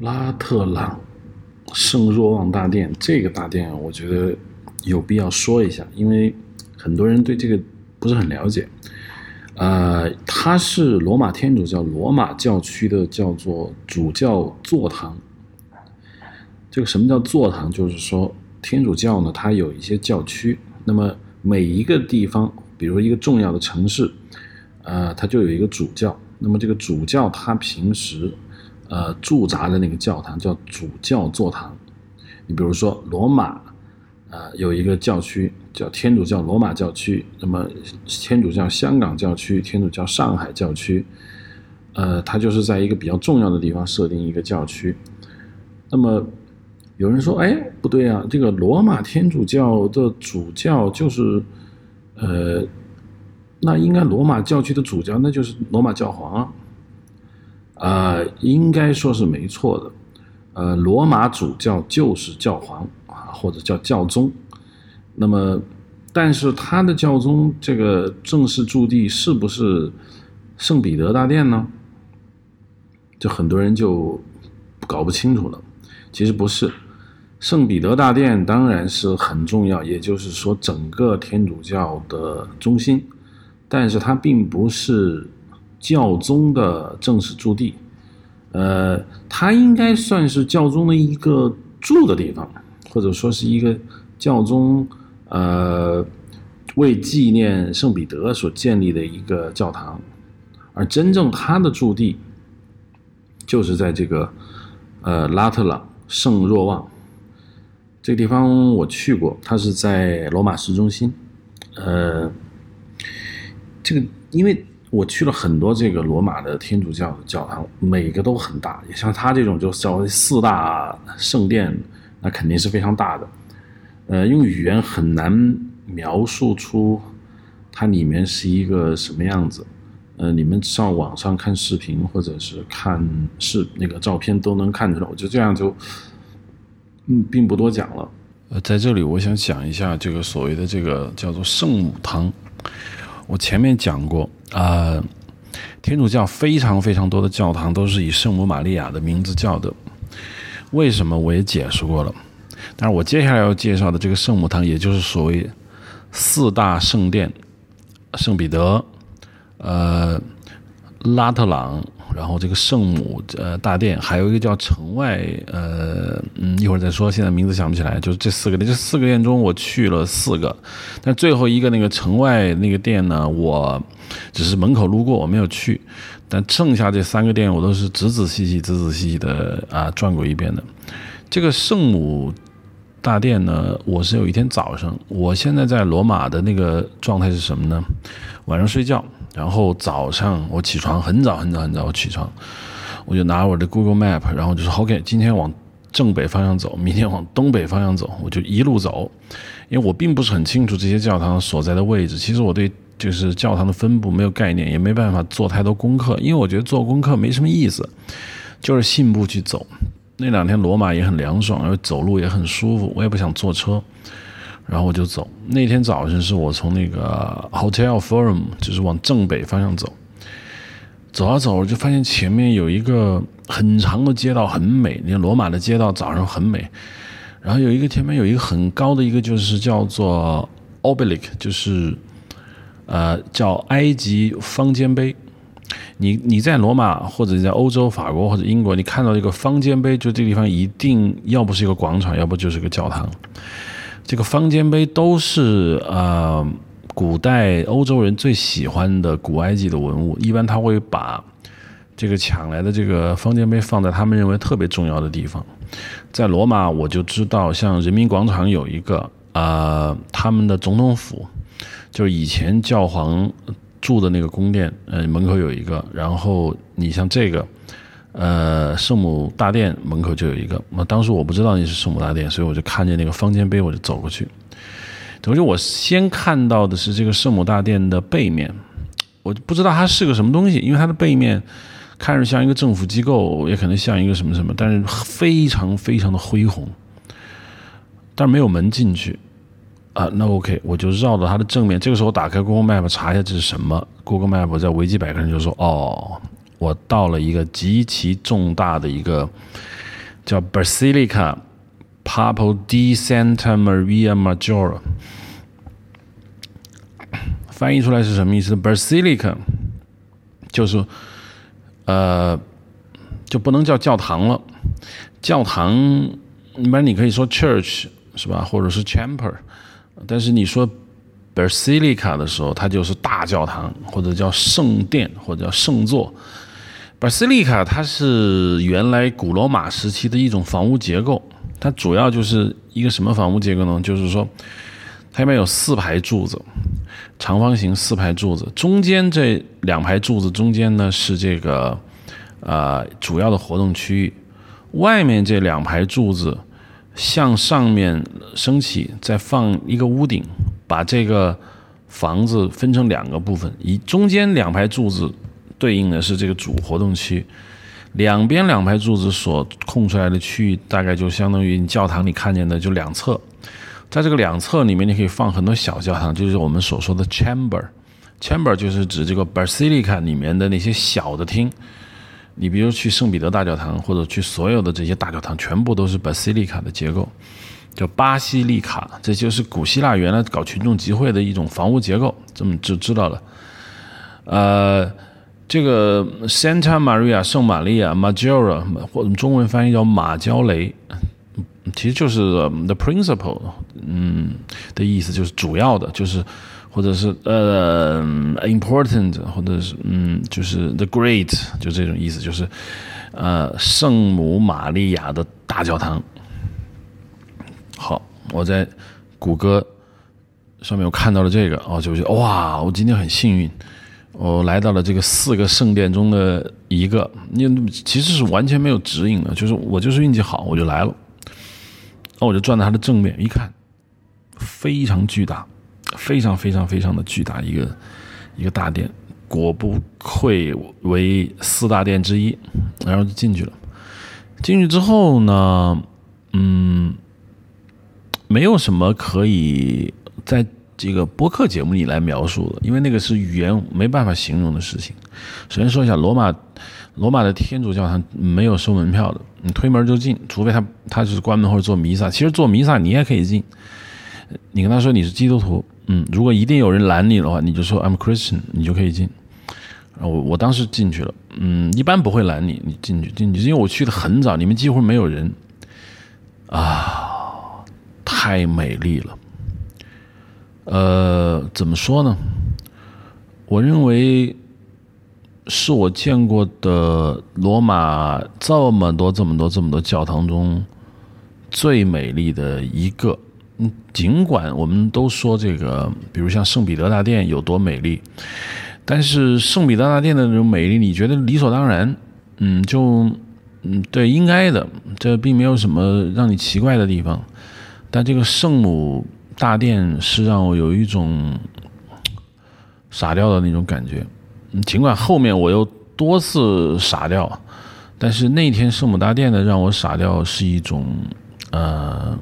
拉特朗圣若望大殿，这个大殿我觉得有必要说一下，因为很多人对这个不是很了解。呃，它是罗马天主教罗马教区的叫做主教座堂。这个什么叫座堂？就是说天主教呢，它有一些教区，那么每一个地方，比如一个重要的城市，呃，它就有一个主教。那么这个主教他平时，呃，驻扎的那个教堂叫主教座堂。你比如说罗马，呃，有一个教区叫天主教罗马教区，那么天主教香港教区、天主教上海教区，呃，它就是在一个比较重要的地方设定一个教区。那么有人说：“哎，不对啊，这个罗马天主教的主教就是，呃，那应该罗马教区的主教那就是罗马教皇啊。”啊，应该说是没错的。呃，罗马主教就是教皇啊，或者叫教宗。那么，但是他的教宗这个正式驻地是不是圣彼得大殿呢？就很多人就搞不清楚了。其实不是。圣彼得大殿当然是很重要，也就是说整个天主教的中心，但是它并不是教宗的正式驻地，呃，它应该算是教宗的一个住的地方，或者说是一个教宗呃为纪念圣彼得所建立的一个教堂，而真正他的驻地就是在这个呃拉特朗圣若望。这个地方我去过，它是在罗马市中心。呃，这个因为我去了很多这个罗马的天主教的教堂，每个都很大。也像它这种就稍微四大圣殿，那肯定是非常大的。呃，用语言很难描述出它里面是一个什么样子。呃，你们上网上看视频或者是看视那个照片都能看出来。我就这样就。嗯，并不多讲了。呃，在这里我想讲一下这个所谓的这个叫做圣母堂。我前面讲过呃，天主教非常非常多的教堂都是以圣母玛利亚的名字叫的。为什么我也解释过了。但是我接下来要介绍的这个圣母堂，也就是所谓四大圣殿：圣彼得、呃，拉特朗。然后这个圣母呃大殿，还有一个叫城外呃嗯一会儿再说，现在名字想不起来。就是这四个殿，这四个殿中我去了四个，但最后一个那个城外那个殿呢，我只是门口路过，我没有去。但剩下这三个殿，我都是仔仔细细、仔仔细细的啊转过一遍的。这个圣母大殿呢，我是有一天早上，我现在在罗马的那个状态是什么呢？晚上睡觉。然后早上我起床很早很早很早，我起床，我就拿我的 Google Map，然后就说 OK，今天往正北方向走，明天往东北方向走，我就一路走，因为我并不是很清楚这些教堂所在的位置。其实我对就是教堂的分布没有概念，也没办法做太多功课，因为我觉得做功课没什么意思，就是信步去走。那两天罗马也很凉爽，然后走路也很舒服，我也不想坐车。然后我就走。那天早晨是我从那个 Hotel Forum，就是往正北方向走。走啊走，就发现前面有一个很长的街道，很美。你看罗马的街道早上很美。然后有一个前面有一个很高的一个，就是叫做 Obelisk，就是呃叫埃及方尖碑。你你在罗马或者你在欧洲法国或者英国，你看到一个方尖碑，就这个地方一定要不是一个广场，要不就是个教堂。这个方尖碑都是呃古代欧洲人最喜欢的古埃及的文物，一般他会把这个抢来的这个方尖碑放在他们认为特别重要的地方。在罗马，我就知道像人民广场有一个啊，他们的总统府就是以前教皇住的那个宫殿，呃，门口有一个。然后你像这个。呃，圣母大殿门口就有一个。那当时我不知道那是圣母大殿，所以我就看见那个方尖碑，我就走过去。等于我先看到的是这个圣母大殿的背面，我不知道它是个什么东西，因为它的背面看着像一个政府机构，也可能像一个什么什么，但是非常非常的恢宏，但是没有门进去。啊，那 OK，我就绕到它的正面。这个时候打开 Google Map 查一下这是什么。Google Map 在维基百科上就说，哦。我到了一个极其重大的一个叫 Basilica Papal di Santa Maria Maggiore。翻译出来是什么意思？Basilica 就是呃就不能叫教堂了，教堂一般你可以说 church 是吧，或者是 chamber，但是你说 basilica 的时候，它就是大教堂或者叫圣殿或者叫圣座。basilica 它是原来古罗马时期的一种房屋结构，它主要就是一个什么房屋结构呢？就是说它里面有四排柱子。长方形四排柱子，中间这两排柱子中间呢是这个，呃，主要的活动区域。外面这两排柱子向上面升起，再放一个屋顶，把这个房子分成两个部分。一中间两排柱子对应的是这个主活动区，两边两排柱子所空出来的区域，大概就相当于你教堂里看见的就两侧。在这个两侧里面，你可以放很多小教堂，就是我们所说的 chamber。chamber 就是指这个 basilica 里面的那些小的厅。你比如去圣彼得大教堂，或者去所有的这些大教堂，全部都是 basilica 的结构，叫巴西利卡。这就是古希腊原来搞群众集会的一种房屋结构，这么就知道了。呃，这个 Santa Maria 圣玛利亚 Maggiore，或者中文翻译叫马焦雷。其实就是 the principle，嗯，的意思就是主要的，就是或者是呃 important，或者是嗯，就是 the great，就这种意思，就是呃圣母玛利亚的大教堂。好，我在谷歌上面我看到了这个，哦，就觉得哇，我今天很幸运，我来到了这个四个圣殿中的一个，你其实是完全没有指引的，就是我就是运气好，我就来了。那我就转到它的正面一看，非常巨大，非常非常非常的巨大一个一个大殿，果不愧为四大殿之一，然后就进去了。进去之后呢，嗯，没有什么可以在这个播客节目里来描述的，因为那个是语言没办法形容的事情。首先说一下罗马。罗马的天主教堂没有收门票的，你推门就进，除非他他就是关门或者做弥撒。其实做弥撒你也可以进，你跟他说你是基督徒，嗯，如果一定有人拦你的话，你就说 I'm Christian，你就可以进。我我当时进去了，嗯，一般不会拦你，你进去进去，因为我去的很早，里面几乎没有人，啊，太美丽了。呃，怎么说呢？我认为。是我见过的罗马这么多、这么多、这么多教堂中最美丽的一个。嗯，尽管我们都说这个，比如像圣彼得大殿有多美丽，但是圣彼得大殿的那种美丽，你觉得理所当然？嗯，就嗯，对，应该的，这并没有什么让你奇怪的地方。但这个圣母大殿是让我有一种傻掉的那种感觉。尽管后面我又多次傻掉，但是那天圣母大殿的让我傻掉是一种，呃，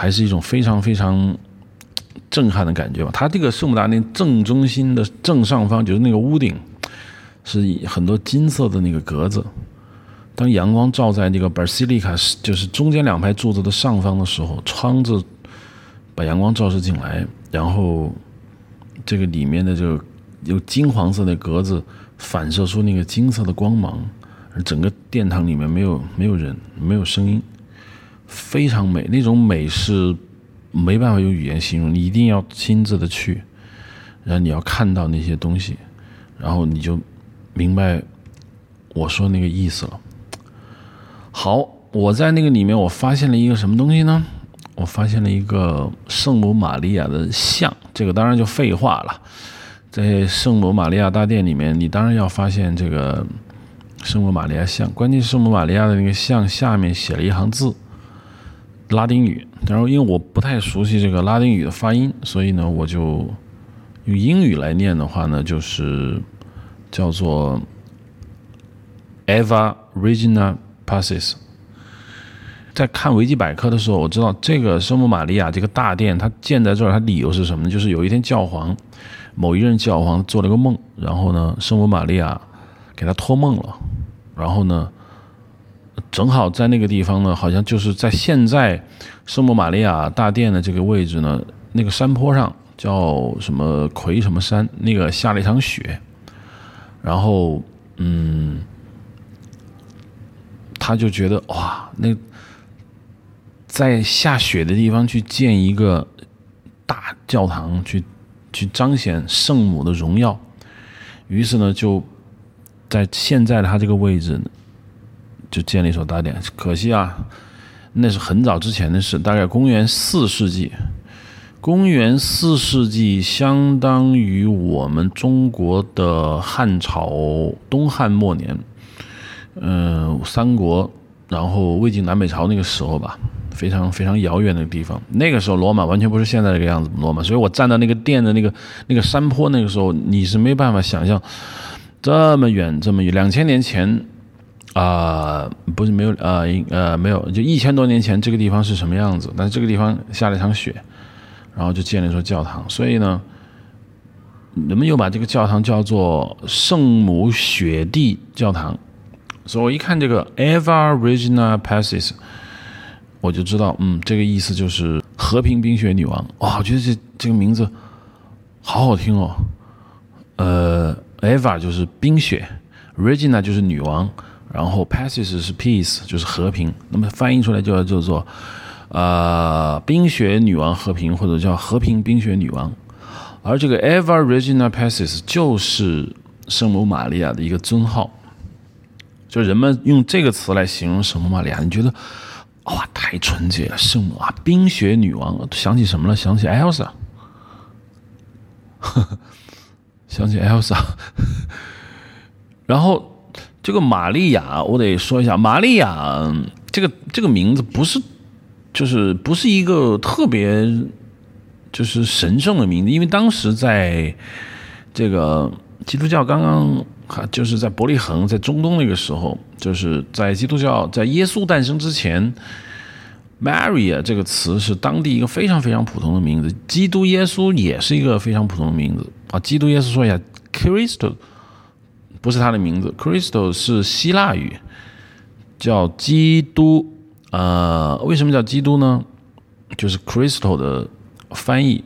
还是一种非常非常震撼的感觉吧。它这个圣母大殿正中心的正上方就是那个屋顶，是很多金色的那个格子。当阳光照在那个 basilica，就是中间两排柱子的上方的时候，窗子把阳光照射进来，然后这个里面的这个。有金黄色的格子反射出那个金色的光芒，而整个殿堂里面没有没有人，没有声音，非常美。那种美是没办法用语言形容，你一定要亲自的去，然后你要看到那些东西，然后你就明白我说那个意思了。好，我在那个里面我发现了一个什么东西呢？我发现了一个圣母玛利亚的像，这个当然就废话了。在圣母玛利亚大殿里面，你当然要发现这个圣母玛利亚像。关键圣母玛利亚的那个像下面写了一行字，拉丁语。然后因为我不太熟悉这个拉丁语的发音，所以呢，我就用英语来念的话呢，就是叫做 Eva Regina Passes。在看维基百科的时候，我知道这个圣母玛利亚这个大殿它建在这儿，它理由是什么呢？就是有一天教皇。某一任教皇做了个梦，然后呢，圣母玛利亚给他托梦了，然后呢，正好在那个地方呢，好像就是在现在圣母玛利亚大殿的这个位置呢，那个山坡上叫什么魁什么山，那个下了一场雪，然后嗯，他就觉得哇，那在下雪的地方去建一个大教堂，去去彰显圣母的荣耀，于是呢，就在现在的他这个位置。就建了一所大殿，可惜啊，那是很早之前的事，大概公元四世纪。公元四世纪相当于我们中国的汉朝东汉末年，嗯，三国，然后魏晋南北朝那个时候吧，非常非常遥远的地方。那个时候罗马完全不是现在这个样子，罗马。所以我站到那个殿的那个那个山坡，那个时候你是没办法想象这么远这么远，两千年前。啊，不是没有啊，呃，没有，就一千多年前这个地方是什么样子？但是这个地方下了一场雪，然后就建了一座教堂。所以呢，人们又把这个教堂叫做圣母雪地教堂。所以我一看这个 Eva Regina Pacis，我就知道，嗯，这个意思就是和平冰雪女王。哇，我觉得这这个名字好好听哦。呃，Eva 就是冰雪，Regina 就是女王。然后 p a s s e 是 peace，就是和平。那么翻译出来就叫做，呃，冰雪女王和平，或者叫和平冰雪女王。而这个 Eva Regina p a s s e 就是圣母玛利亚的一个尊号。就人们用这个词来形容圣母玛利亚，你觉得哇，太纯洁了，圣母啊，冰雪女王，想起什么了？想起 Elsa，想起 Elsa，然后。这个玛利亚，我得说一下，玛利亚这个这个名字不是，就是不是一个特别就是神圣的名字，因为当时在这个基督教刚刚就是在伯利恒，在中东那个时候，就是在基督教在耶稣诞生之前，Maria 这个词是当地一个非常非常普通的名字，基督耶稣也是一个非常普通的名字啊。基督耶稣说一下，Christ。不是他的名字，Crystal 是希腊语，叫基督。呃，为什么叫基督呢？就是 Crystal 的翻译。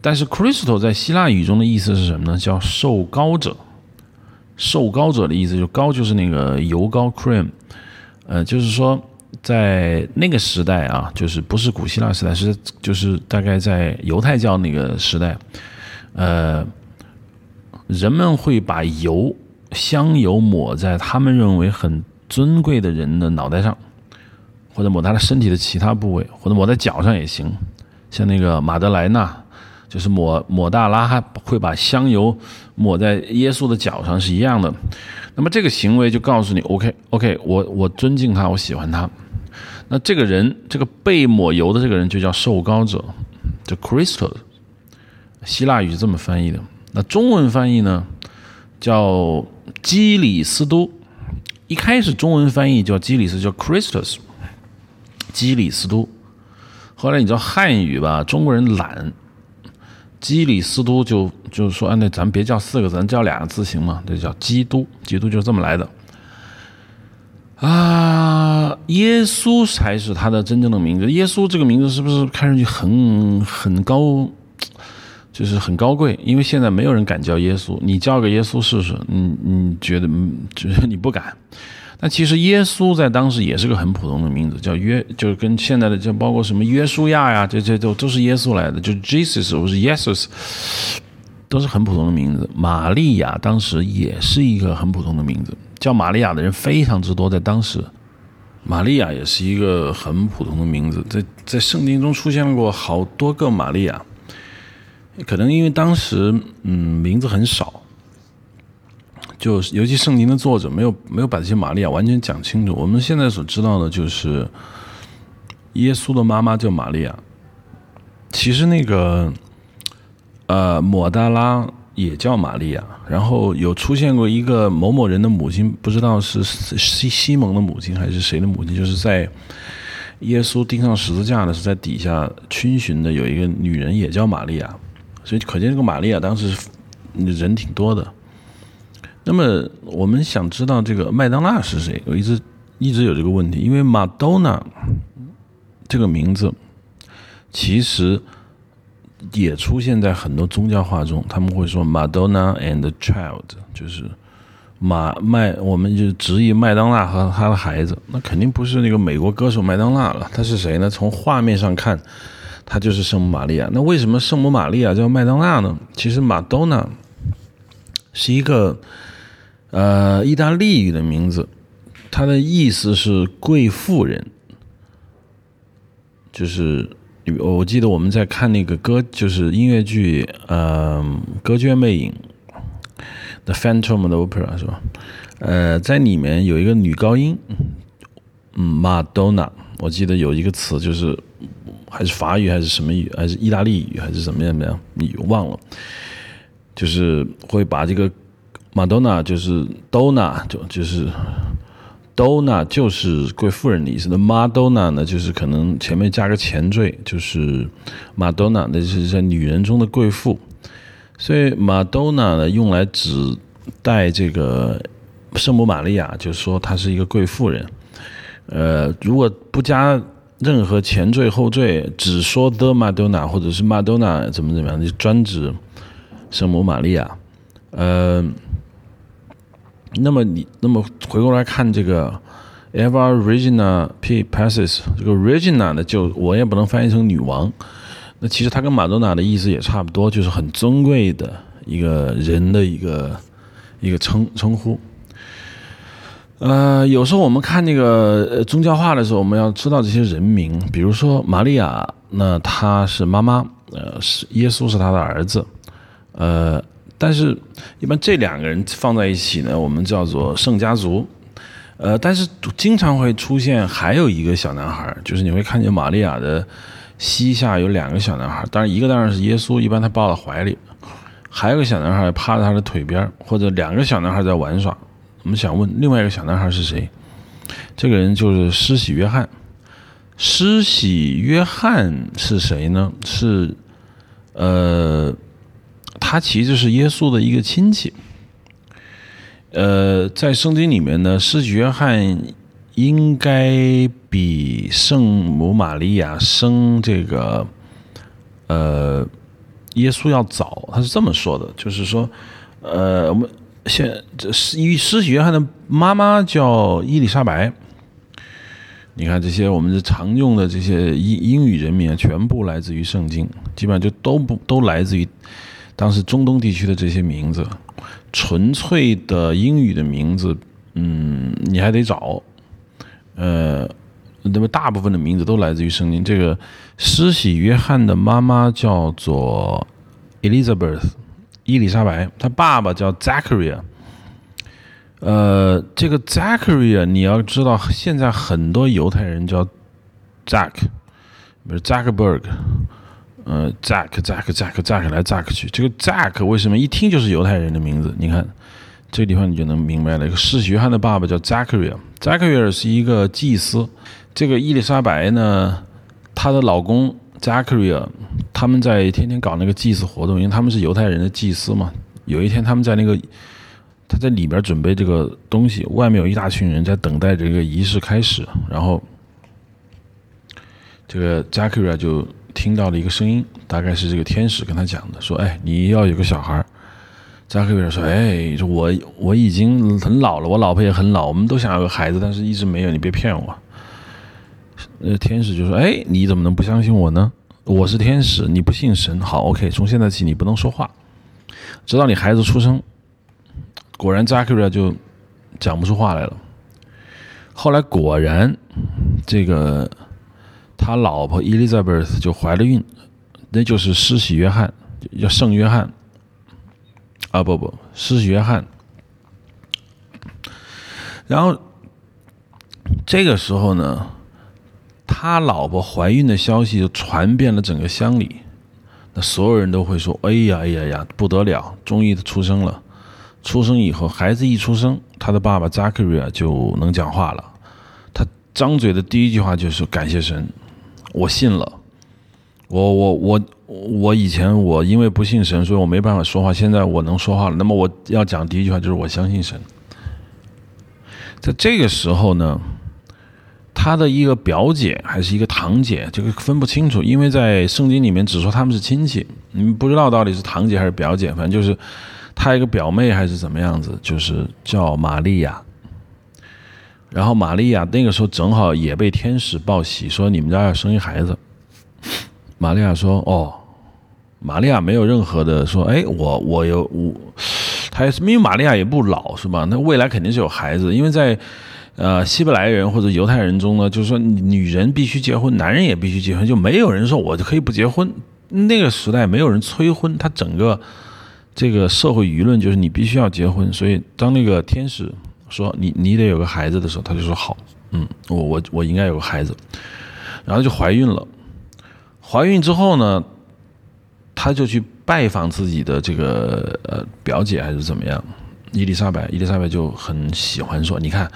但是 Crystal 在希腊语中的意思是什么呢？叫受膏者。受膏者的意思就高就是那个油膏 cream。呃，就是说在那个时代啊，就是不是古希腊时代，是就是大概在犹太教那个时代，呃，人们会把油。香油抹在他们认为很尊贵的人的脑袋上，或者抹他的身体的其他部位，或者抹在脚上也行。像那个马德莱纳，就是抹抹大拉，哈会把香油抹在耶稣的脚上是一样的。那么这个行为就告诉你，OK OK，我我尊敬他，我喜欢他。那这个人，这个被抹油的这个人就叫受膏者，叫 Christos，希腊语是这么翻译的。那中文翻译呢，叫。基里斯都，一开始中文翻译叫基里斯，叫 Christus，基里斯都。后来你知道汉语吧？中国人懒，基里斯都就就是说，啊，那咱别叫四个字，咱叫两个字行吗？这叫基督，基督就是这么来的。啊，耶稣才是他的真正的名字。耶稣这个名字是不是看上去很很高？就是很高贵，因为现在没有人敢叫耶稣，你叫个耶稣试试，你你觉得就是 你不敢。但其实耶稣在当时也是个很普通的名字，叫约，就是跟现在的就包括什么约书亚呀，这这都都是耶稣来的，就是 Jesus 或是 Jesus，都是很普通的名字。玛利亚当时也是一个很普通的名字，叫玛利亚的人非常之多，在当时，玛利亚也是一个很普通的名字，在在圣经中出现过好多个玛利亚。可能因为当时，嗯，名字很少，就尤其圣经的作者没有没有把这些玛利亚完全讲清楚。我们现在所知道的就是，耶稣的妈妈叫玛利亚，其实那个，呃，抹大拉也叫玛利亚，然后有出现过一个某某人的母亲，不知道是西西蒙的母亲还是谁的母亲，就是在耶稣钉上十字架的是在底下逡巡的有一个女人也叫玛利亚。所以可见这个玛利亚当时人挺多的。那么我们想知道这个麦当娜是谁？我一直一直有这个问题，因为 Madonna 这个名字其实也出现在很多宗教画中，他们会说 Madonna and Child，就是马麦，我们就直译麦当娜和他的孩子，那肯定不是那个美国歌手麦当娜了，他是谁呢？从画面上看，他就是圣母玛利亚。那为什么圣母玛利亚叫麦当娜呢？其实马多娜是一个呃意大利语的名字。它的意思是贵妇人，就是我记得我们在看那个歌，就是音乐剧，呃，《歌剧魅影》The Phantom of Opera 是吧？呃，在里面有一个女高音，嗯，Madonna，我记得有一个词就是还是法语还是什么语，还是意大利语还是怎么样怎么样，你忘了，就是会把这个 Madonna 就是 Donna 就就是。Donna 就是贵妇人的意思，那 Madonna 呢，就是可能前面加个前缀，就是 Madonna，那就是在女人中的贵妇。所以 Madonna 呢，用来指代这个圣母玛利亚，就是说她是一个贵妇人。呃，如果不加任何前缀后缀，只说 The Madonna 或者是 Madonna 怎么怎么样，就专指圣母玛利亚。呃。那么你那么回过来看这个 Eva Regina P Passes 这个 Regina 呢，就我也不能翻译成女王。那其实它跟马多纳的意思也差不多，就是很尊贵的一个人的一个一个称称呼。呃，有时候我们看那个宗教画的时候，我们要知道这些人名，比如说玛利亚，那她是妈妈，呃，是耶稣是她的儿子，呃。但是，一般这两个人放在一起呢，我们叫做圣家族。呃，但是经常会出现还有一个小男孩，就是你会看见玛利亚的膝下有两个小男孩，当然一个当然是耶稣，一般他抱在怀里，还有个小男孩趴在他的腿边，或者两个小男孩在玩耍。我们想问，另外一个小男孩是谁？这个人就是施洗约翰。施洗约翰是谁呢？是，呃。他其实是耶稣的一个亲戚，呃，在圣经里面呢，施洗约翰应该比圣母玛利亚生这个呃耶稣要早。他是这么说的，就是说，呃，我们现这是因为施洗约翰的妈妈叫伊丽莎白。你看这些我们的常用的这些英英语人名，全部来自于圣经，基本上就都不都来自于。当时中东地区的这些名字，纯粹的英语的名字，嗯，你还得找，呃，那么大部分的名字都来自于圣经。这个施洗约翰的妈妈叫做 Elizabeth，伊丽莎白，她爸爸叫 Zachariah。呃，这个 Zachariah 你要知道，现在很多犹太人叫 Zach，比如 Zachberg。呃，Zack，Zack，Zack，Zack 来 Zack 去。这个 Zack 为什么一听就是犹太人的名字？你看这个地方你就能明白了。一个施洗约翰的爸爸叫 Zachary，Zachary 是一个祭司。这个伊丽莎白呢，她的老公 Zachary，他们在天天搞那个祭祀活动，因为他们是犹太人的祭司嘛。有一天他们在那个他在里边准备这个东西，外面有一大群人在等待这个仪式开始，然后这个 Zachary 就。听到了一个声音，大概是这个天使跟他讲的，说：“哎，你要有个小孩。”扎克维尔说：“哎，说我我已经很老了，我老婆也很老，我们都想要个孩子，但是一直没有。你别骗我。”那天使就说：“哎，你怎么能不相信我呢？我是天使，你不信神。好，OK，从现在起你不能说话，直到你孩子出生。”果然，扎克维尔就讲不出话来了。后来果然，这个。他老婆伊丽莎白就怀了孕，那就是施洗约翰，叫圣约翰。啊不不，施洗约翰。然后这个时候呢，他老婆怀孕的消息就传遍了整个乡里，那所有人都会说：“哎呀哎呀呀，不得了，终于出生了！出生以后，孩子一出生，他的爸爸扎克瑞亚就能讲话了。他张嘴的第一句话就是感谢神。”我信了，我我我我以前我因为不信神，所以我没办法说话。现在我能说话了，那么我要讲第一句话就是我相信神。在这个时候呢，他的一个表姐还是一个堂姐，这个分不清楚，因为在圣经里面只说他们是亲戚，你不知道到底是堂姐还是表姐，反正就是他一个表妹还是怎么样子，就是叫玛利亚。然后玛利亚那个时候正好也被天使报喜，说你们家要生一孩子。玛利亚说：“哦，玛利亚没有任何的说，哎，我我有我，他因为玛利亚也不老是吧？那未来肯定是有孩子，因为在呃希伯来人或者犹太人中呢，就是说女人必须结婚，男人也必须结婚，就没有人说我就可以不结婚。那个时代没有人催婚，他整个这个社会舆论就是你必须要结婚。所以当那个天使。”说你你得有个孩子的时候，他就说好，嗯，我我我应该有个孩子，然后就怀孕了。怀孕之后呢，他就去拜访自己的这个呃表姐还是怎么样，伊丽莎白。伊丽莎白就很喜欢说，你看，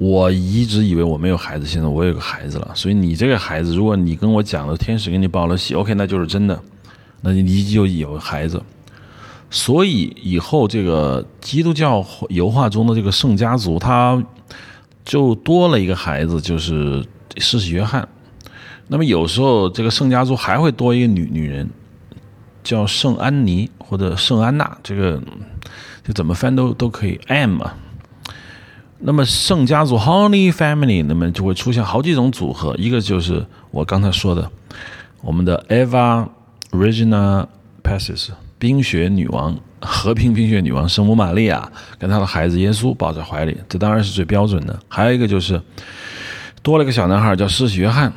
我一直以为我没有孩子，现在我有个孩子了。所以你这个孩子，如果你跟我讲了，天使给你报了喜，OK，那就是真的，那你就有孩子。所以以后这个基督教油画中的这个圣家族，他就多了一个孩子，就是施洗约翰。那么有时候这个圣家族还会多一个女女人，叫圣安妮或者圣安娜，这个就怎么翻都都可以，M 啊。那么圣家族 Holy Family，那么就会出现好几种组合，一个就是我刚才说的，我们的 Eva Regina Passes。冰雪女王，和平冰雪女王圣母玛利亚跟她的孩子耶稣抱在怀里，这当然是最标准的。还有一个就是多了一个小男孩叫施洗约翰，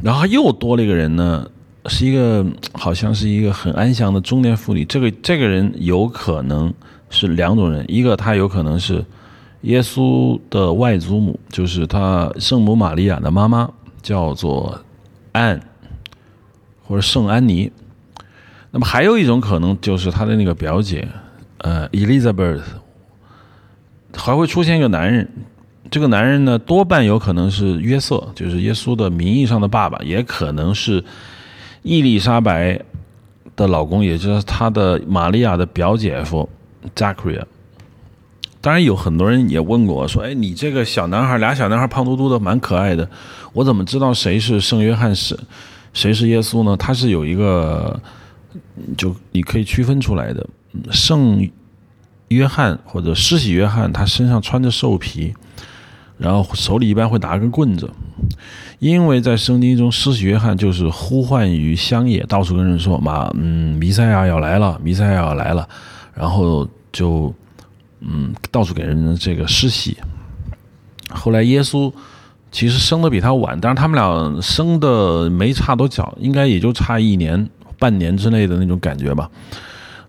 然后又多了一个人呢，是一个好像是一个很安详的中年妇女。这个这个人有可能是两种人，一个他有可能是耶稣的外祖母，就是他圣母玛利亚的妈妈，叫做安或者圣安妮。那么还有一种可能就是他的那个表姐，呃，Elizabeth，还会出现一个男人，这个男人呢多半有可能是约瑟，就是耶稣的名义上的爸爸，也可能是伊丽莎白的老公，也就是他的玛利亚的表姐夫 Zachary。当然有很多人也问过我说：“哎，你这个小男孩，俩小男孩胖嘟嘟的，蛮可爱的，我怎么知道谁是圣约翰是，谁是耶稣呢？”他是有一个。就你可以区分出来的，圣约翰或者施洗约翰，他身上穿着兽皮，然后手里一般会拿根棍子，因为在圣经中，施洗约翰就是呼唤于乡野，到处跟人说嘛，嗯，弥赛亚要来了，弥赛亚要来了，然后就嗯到处给人这个施洗。后来耶稣其实生的比他晚，但是他们俩生的没差多久，应该也就差一年。半年之内的那种感觉吧，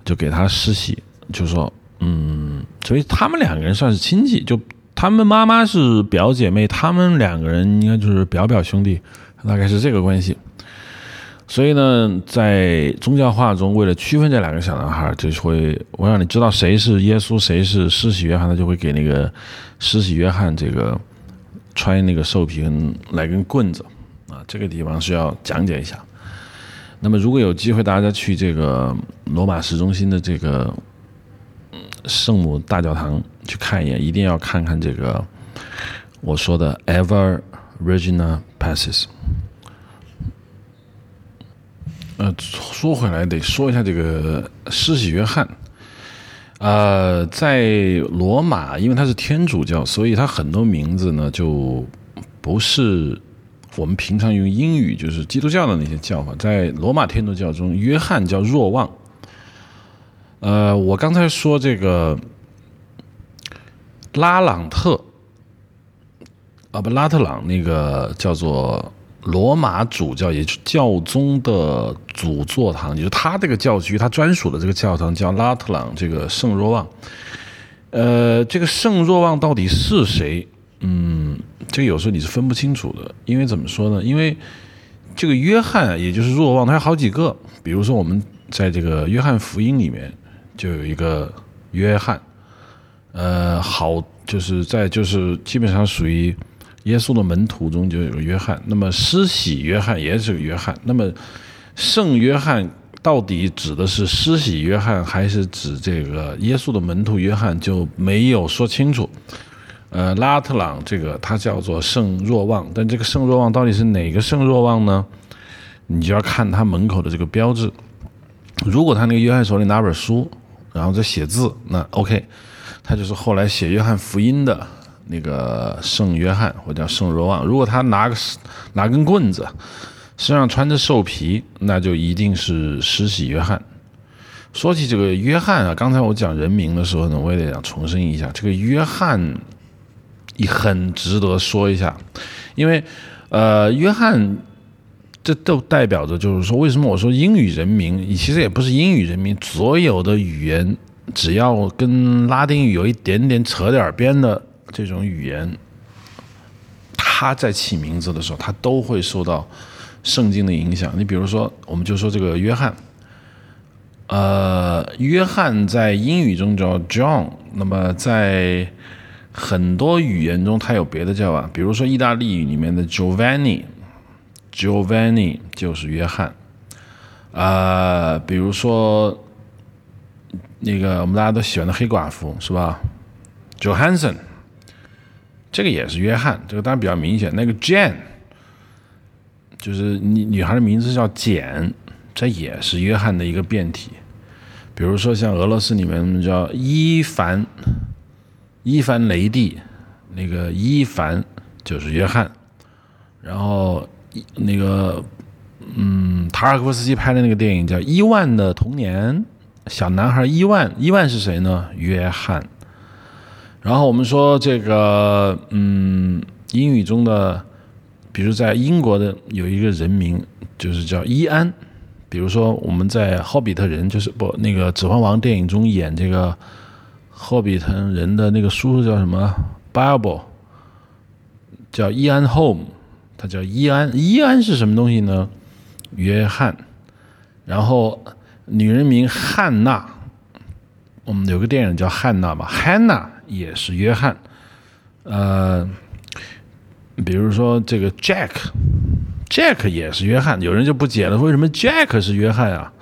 就给他施洗，就说，嗯，所以他们两个人算是亲戚，就他们妈妈是表姐妹，他们两个人应该就是表表兄弟，大概是这个关系。所以呢，在宗教画中，为了区分这两个小男孩，就会我让你知道谁是耶稣，谁是施洗约翰，他就会给那个施洗约翰这个穿那个兽皮来根棍子啊，这个地方需要讲解一下。那么，如果有机会，大家去这个罗马市中心的这个圣母大教堂去看一眼，一定要看看这个我说的 Ever Regina Passes。呃，说回来，得说一下这个施洗约翰。呃，在罗马，因为他是天主教，所以他很多名字呢就不是。我们平常用英语就是基督教的那些叫法，在罗马天主教中，约翰叫若望。呃，我刚才说这个拉朗特，啊不，拉特朗那个叫做罗马主教，也就是教宗的主座堂，也就是他这个教区，他专属的这个教堂叫拉特朗这个圣若望。呃，这个圣若望到底是谁？嗯。这个有时候你是分不清楚的，因为怎么说呢？因为这个约翰，也就是若望，他有好几个。比如说，我们在这个约翰福音里面就有一个约翰，呃，好，就是在就是基本上属于耶稣的门徒中就有个约翰。那么施洗约翰也是个约翰。那么圣约翰到底指的是施洗约翰，还是指这个耶稣的门徒约翰，就没有说清楚。呃，拉特朗这个他叫做圣若望，但这个圣若望到底是哪个圣若望呢？你就要看他门口的这个标志。如果他那个约翰手里拿本书，然后在写字，那 OK，他就是后来写约翰福音的那个圣约翰，或叫圣若望。如果他拿个拿根棍子，身上穿着兽皮，那就一定是施洗约翰。说起这个约翰啊，刚才我讲人名的时候呢，我也得想重申一下，这个约翰也很值得说一下，因为呃，约翰这都代表着就是说，为什么我说英语人名？其实也不是英语人名，所有的语言只要跟拉丁语有一点点扯点边的这种语言，他在起名字的时候，他都会受到圣经的影响。你比如说，我们就说这个约翰。呃，约翰在英语中叫 John，那么在很多语言中它有别的叫法，比如说意大利语里面的 Giovanni，Giovanni 就是约翰。啊，比如说那个我们大家都喜欢的黑寡妇是吧？Johansson，这个也是约翰，这个当然比较明显。那个 Jane，就是女女孩的名字叫简，这也是约翰的一个变体。比如说，像俄罗斯里面叫伊凡，伊凡雷帝，那个伊凡就是约翰。然后那个，嗯，塔尔科夫斯基拍的那个电影叫《伊万的童年》，小男孩伊万，伊万是谁呢？约翰。然后我们说这个，嗯，英语中的，比如在英国的有一个人名，就是叫伊安。比如说，我们在《霍比特人》就是不那个《指环王》电影中演这个霍比特人的那个叔叔叫什么？Bible，叫伊安 Home，他叫伊安。伊安是什么东西呢？约翰。然后女人名汉娜，我们有个电影叫汉娜嘛，Hannah 也是约翰。呃，比如说这个 Jack。Jack 也是约翰，有人就不解了，为什么 Jack 是约翰啊？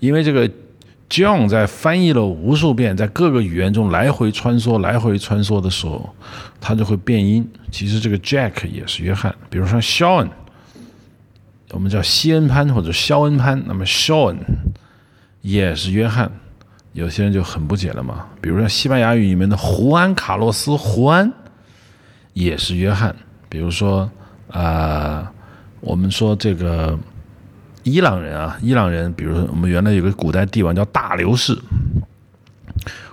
因为这个 John 在翻译了无数遍，在各个语言中来回穿梭、来回穿梭的时候，他就会变音。其实这个 Jack 也是约翰，比如说 Sean，我们叫西恩潘或者肖恩潘，那么 Sean 也是约翰。有些人就很不解了嘛，比如说西班牙语里面的胡安卡洛斯胡安也是约翰，比如说啊。我们说这个伊朗人啊，伊朗人，比如说我们原来有个古代帝王叫大流士，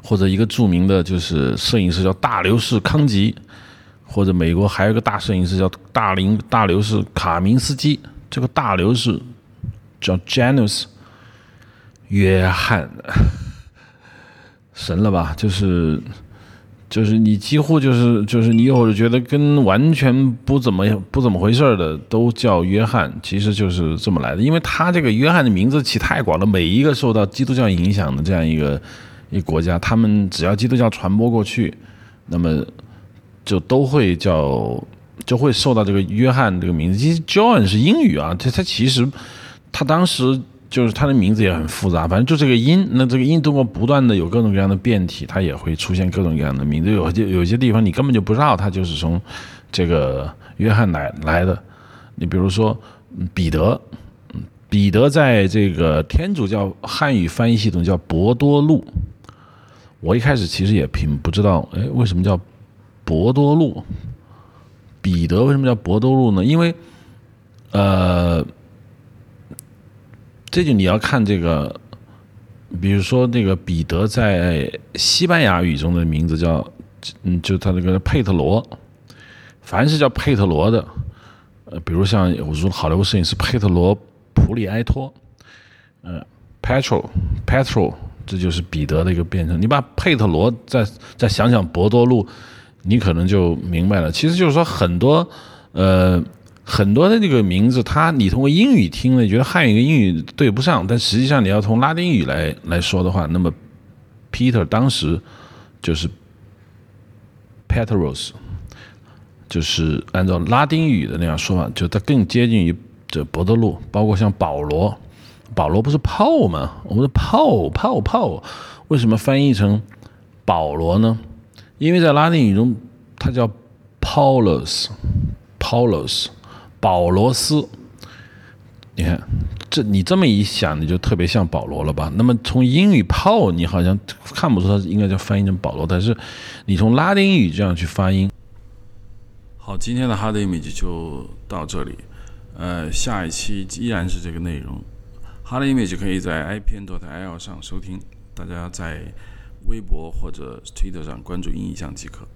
或者一个著名的就是摄影师叫大流士康吉，或者美国还有一个大摄影师叫大林大流士卡明斯基，这个大流士叫 Janus 约翰，神了吧？就是。就是你几乎就是就是你有觉得跟完全不怎么不怎么回事的都叫约翰，其实就是这么来的。因为他这个约翰的名字起太广了，每一个受到基督教影响的这样一个一国家，他们只要基督教传播过去，那么就都会叫就会受到这个约翰这个名字。其实 John 是英语啊，他他其实他当时。就是它的名字也很复杂，反正就这个音，那这个音通过不断的有各种各样的变体，它也会出现各种各样的名字。有些有些地方你根本就不知道它就是从这个约翰来来的。你比如说彼得，彼得在这个天主教汉语翻译系统叫博多禄。我一开始其实也并不知道，哎，为什么叫博多禄？彼得为什么叫博多禄呢？因为，呃。这就你要看这个，比如说那个彼得在西班牙语中的名字叫，嗯，就他那个佩特罗，凡是叫佩特罗的，呃，比如像我说好莱坞摄影师佩特罗普里埃托，嗯，Petro，Petro，这就是彼得的一个变成。你把佩特罗再再想想博多路，你可能就明白了。其实就是说很多，呃。很多的这个名字，它你通过英语听了，觉得汉语跟英语对不上，但实际上你要从拉丁语来来说的话，那么 Peter 当时就是 Petros，就是按照拉丁语的那样说法，就它更接近于这博德路，包括像保罗，保罗不是炮吗？我们的炮炮炮，为什么翻译成保罗呢？因为在拉丁语中，它叫 Paulus，Paulus，保罗斯。你看，这你这么一想，你就特别像保罗了吧？那么从英语泡你好像看不出它应该叫翻译成保罗，但是你从拉丁语这样去发音。好，今天的 Hard Image 就到这里，呃，下一期依然是这个内容。Hard Image 可以在 IPN.IL 上收听，大家在微博或者 Twitter 上关注音影像即可。